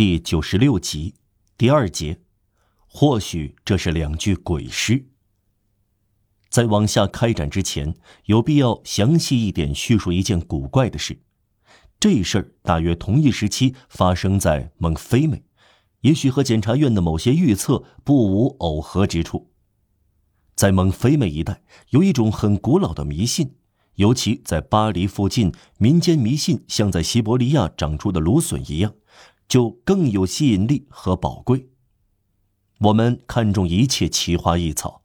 第九十六集，第二节。或许这是两具鬼尸。在往下开展之前，有必要详细一点叙述一件古怪的事。这事儿大约同一时期发生在蒙菲美，也许和检察院的某些预测不无耦合之处。在蒙菲美一带，有一种很古老的迷信，尤其在巴黎附近，民间迷信像在西伯利亚长出的芦笋一样，就更有吸引力和宝贵。我们看重一切奇花异草。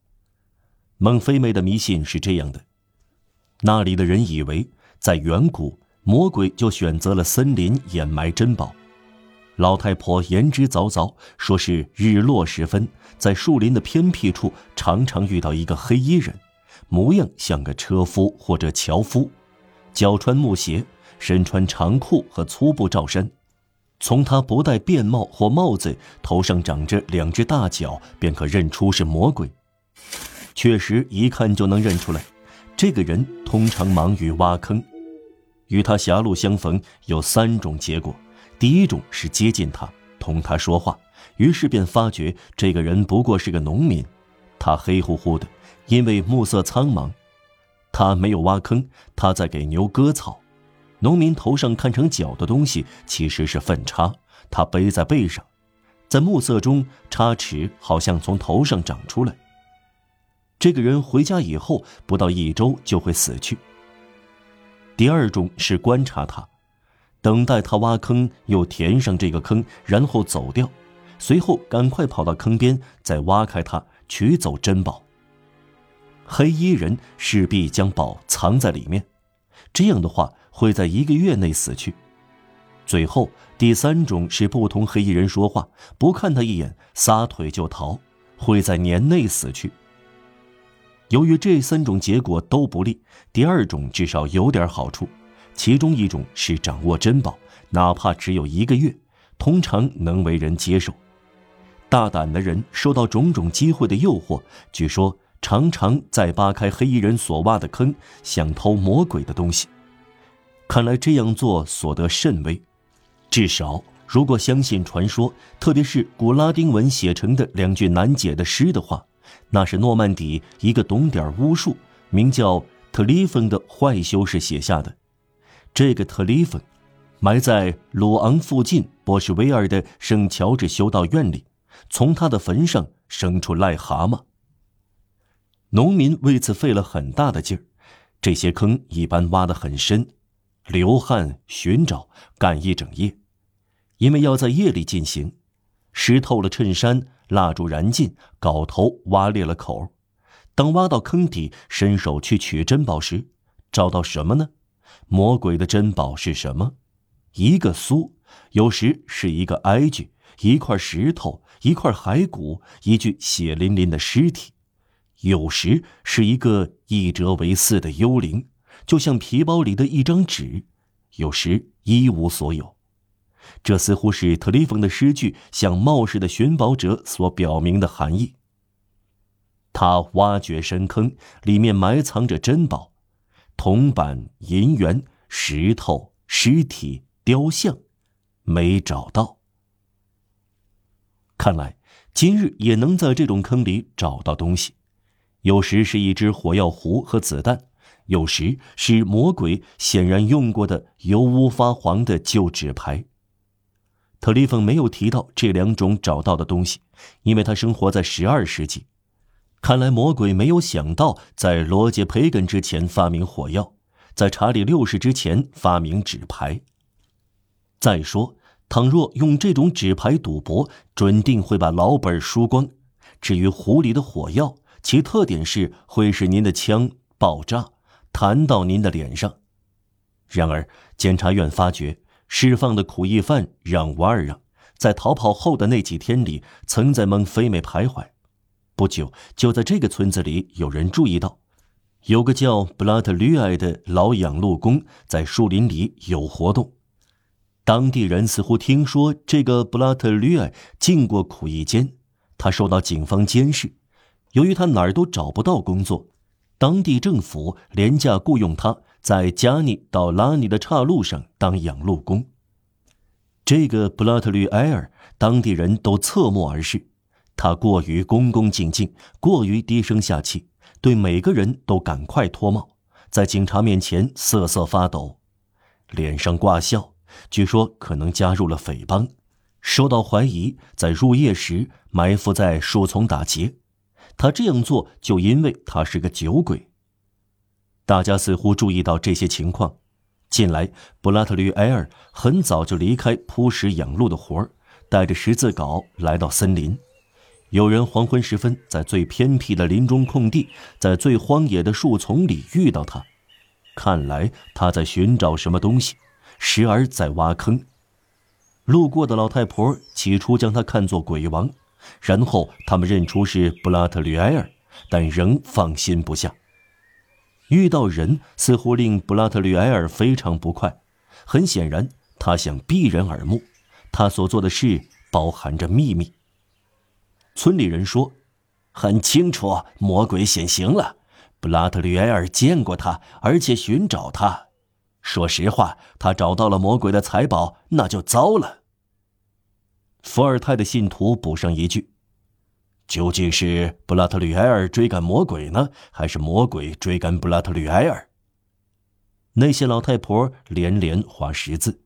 孟非妹的迷信是这样的：那里的人以为，在远古，魔鬼就选择了森林掩埋珍宝。老太婆言之凿凿，说是日落时分，在树林的偏僻处，常常遇到一个黑衣人，模样像个车夫或者樵夫，脚穿木鞋，身穿长裤和粗布罩衫。从他不戴便帽或帽子，头上长着两只大角，便可认出是魔鬼。确实，一看就能认出来。这个人通常忙于挖坑，与他狭路相逢有三种结果：第一种是接近他，同他说话，于是便发觉这个人不过是个农民。他黑乎乎的，因为暮色苍茫。他没有挖坑，他在给牛割草。农民头上看成角的东西其实是粪叉，他背在背上，在暮色中，叉齿好像从头上长出来。这个人回家以后不到一周就会死去。第二种是观察他，等待他挖坑，又填上这个坑，然后走掉，随后赶快跑到坑边，再挖开它，取走珍宝。黑衣人势必将宝藏在里面，这样的话。会在一个月内死去。最后，第三种是不同黑衣人说话，不看他一眼，撒腿就逃，会在年内死去。由于这三种结果都不利，第二种至少有点好处，其中一种是掌握珍宝，哪怕只有一个月，通常能为人接受。大胆的人受到种种机会的诱惑，据说常常在扒开黑衣人所挖的坑，想偷魔鬼的东西。看来这样做所得甚微，至少如果相信传说，特别是古拉丁文写成的两句难解的诗的话，那是诺曼底一个懂点巫术、名叫特里芬的坏修士写下的。这个特里芬，埋在鲁昂附近波什维尔的圣乔治修道院里，从他的坟上生出癞蛤蟆。农民为此费了很大的劲儿，这些坑一般挖得很深。流汗寻找，干一整夜，因为要在夜里进行。湿透了衬衫，蜡烛燃尽，镐头挖裂了口。等挖到坑底，伸手去取珍宝时，找到什么呢？魔鬼的珍宝是什么？一个苏，有时是一个埃具，一块石头，一块骸骨，一具血淋淋的尸体，有时是一个一折为四的幽灵。就像皮包里的一张纸，有时一无所有。这似乎是特里冯的诗句向冒失的寻宝者所表明的含义。他挖掘深坑，里面埋藏着珍宝，铜板、银元、石头、尸体、雕像，没找到。看来今日也能在这种坑里找到东西，有时是一只火药壶和子弹。有时是魔鬼显然用过的油污发黄的旧纸牌。特里芬没有提到这两种找到的东西，因为他生活在十二世纪。看来魔鬼没有想到在罗杰·培根之前发明火药，在查理六世之前发明纸牌。再说，倘若用这种纸牌赌博，准定会把老本输光。至于壶里的火药，其特点是会使您的枪爆炸。弹到您的脸上。然而，检察院发觉，释放的苦役犯让瓦尔让，在逃跑后的那几天里，曾在蒙菲美徘徊。不久，就在这个村子里，有人注意到，有个叫布拉特吕埃的老养路工在树林里有活动。当地人似乎听说这个布拉特吕埃进过苦役间，他受到警方监视。由于他哪儿都找不到工作。当地政府廉价雇佣他在加尼到拉尼的岔路上当养路工。这个布拉特吕埃尔，当地人都侧目而视。他过于恭恭敬敬，过于低声下气，对每个人都赶快脱帽，在警察面前瑟瑟发抖，脸上挂笑。据说可能加入了匪帮，受到怀疑，在入夜时埋伏在树丛打劫。他这样做就因为他是个酒鬼。大家似乎注意到这些情况。近来，布拉特吕埃尔很早就离开铺石养路的活儿，带着十字镐来到森林。有人黄昏时分在最偏僻的林中空地，在最荒野的树丛里遇到他，看来他在寻找什么东西，时而在挖坑。路过的老太婆起初将他看作鬼王，然后他们认出是布拉特吕埃尔，但仍放心不下。遇到人似乎令布拉特吕埃尔非常不快，很显然他想避人耳目，他所做的事包含着秘密。村里人说，很清楚，魔鬼显形了。布拉特吕埃尔见过他，而且寻找他。说实话，他找到了魔鬼的财宝，那就糟了。伏尔泰的信徒补上一句：“究竟是布拉特吕埃尔追赶魔鬼呢，还是魔鬼追赶布拉特吕埃尔？”那些老太婆连连划十字。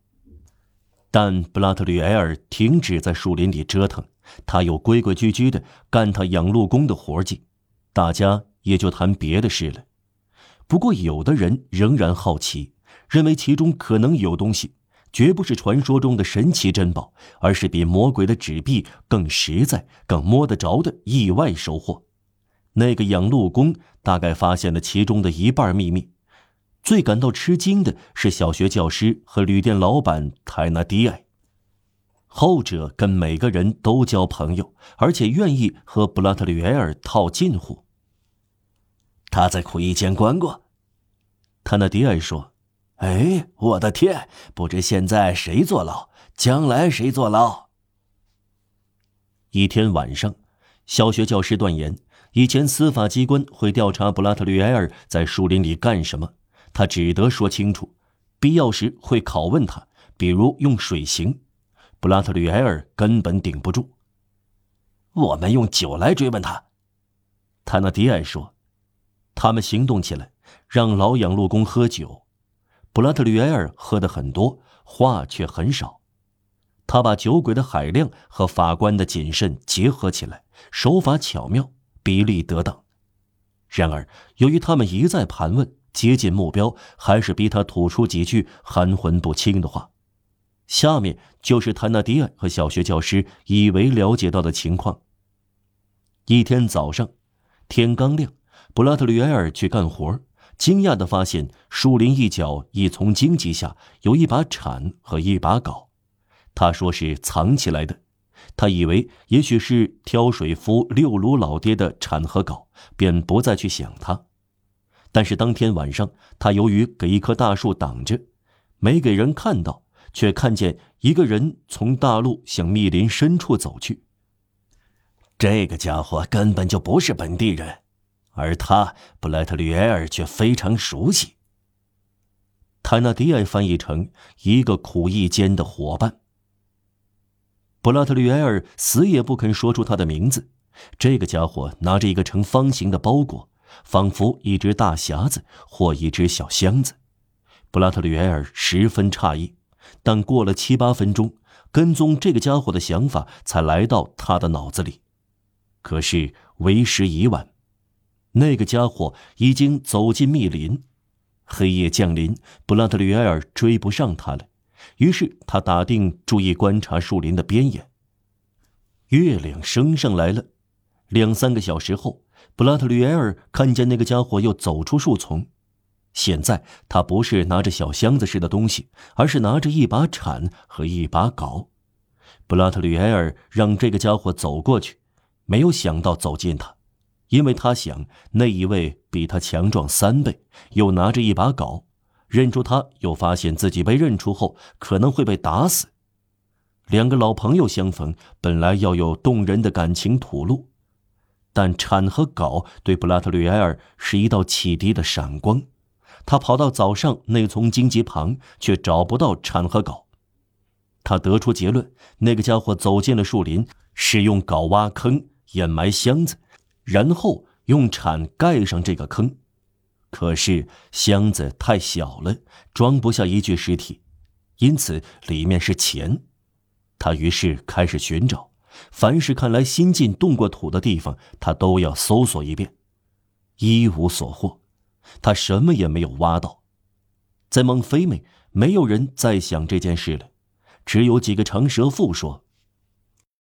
但布拉特吕埃尔停止在树林里折腾。他又规规矩矩的干他养路工的活计，大家也就谈别的事了。不过，有的人仍然好奇，认为其中可能有东西，绝不是传说中的神奇珍宝，而是比魔鬼的纸币更实在、更摸得着的意外收获。那个养路工大概发现了其中的一半秘密，最感到吃惊的是小学教师和旅店老板泰纳迪埃。后者跟每个人都交朋友，而且愿意和布拉特吕埃尔套近乎。他在苦役间关过，他那迪埃说：“哎，我的天，不知现在谁坐牢，将来谁坐牢。”一天晚上，小学教师断言，以前司法机关会调查布拉特吕埃尔在树林里干什么，他只得说清楚，必要时会拷问他，比如用水刑。布拉特吕埃尔根本顶不住。我们用酒来追问他，塔纳迪埃说。他们行动起来，让老养路工喝酒。布拉特吕埃尔喝的很多，话却很少。他把酒鬼的海量和法官的谨慎结合起来，手法巧妙，比例得当。然而，由于他们一再盘问，接近目标，还是逼他吐出几句含混不清的话。下面就是谭纳迪埃和小学教师以为了解到的情况。一天早上，天刚亮，布拉特吕埃尔去干活，惊讶地发现树林一角一丛荆棘下有一把铲和一把镐。他说是藏起来的，他以为也许是挑水夫六卢老爹的铲和镐，便不再去想他。但是当天晚上，他由于给一棵大树挡着，没给人看到。却看见一个人从大路向密林深处走去。这个家伙根本就不是本地人，而他布莱特吕埃尔却非常熟悉。泰纳迪埃翻译成一个苦役间的伙伴。布拉特吕埃尔死也不肯说出他的名字。这个家伙拿着一个呈方形的包裹，仿佛一只大匣子或一只小箱子。布拉特吕埃尔十分诧异。但过了七八分钟，跟踪这个家伙的想法才来到他的脑子里。可是为时已晚，那个家伙已经走进密林，黑夜降临，布拉特吕埃尔追不上他了。于是他打定注意观察树林的边沿。月亮升上来了，两三个小时后，布拉特吕埃尔看见那个家伙又走出树丛。现在他不是拿着小箱子似的东西，而是拿着一把铲和一把镐。布拉特吕埃尔让这个家伙走过去，没有想到走近他，因为他想那一位比他强壮三倍，又拿着一把镐，认出他又发现自己被认出后可能会被打死。两个老朋友相逢，本来要有动人的感情吐露，但铲和镐对布拉特吕埃尔是一道启迪的闪光。他跑到早上那丛荆棘旁，却找不到铲和镐。他得出结论：那个家伙走进了树林，使用镐挖坑掩埋箱子，然后用铲盖上这个坑。可是箱子太小了，装不下一具尸体，因此里面是钱。他于是开始寻找，凡是看来新近动过土的地方，他都要搜索一遍，一无所获。他什么也没有挖到。在孟非美，没有人再想这件事了，只有几个长舌妇说：“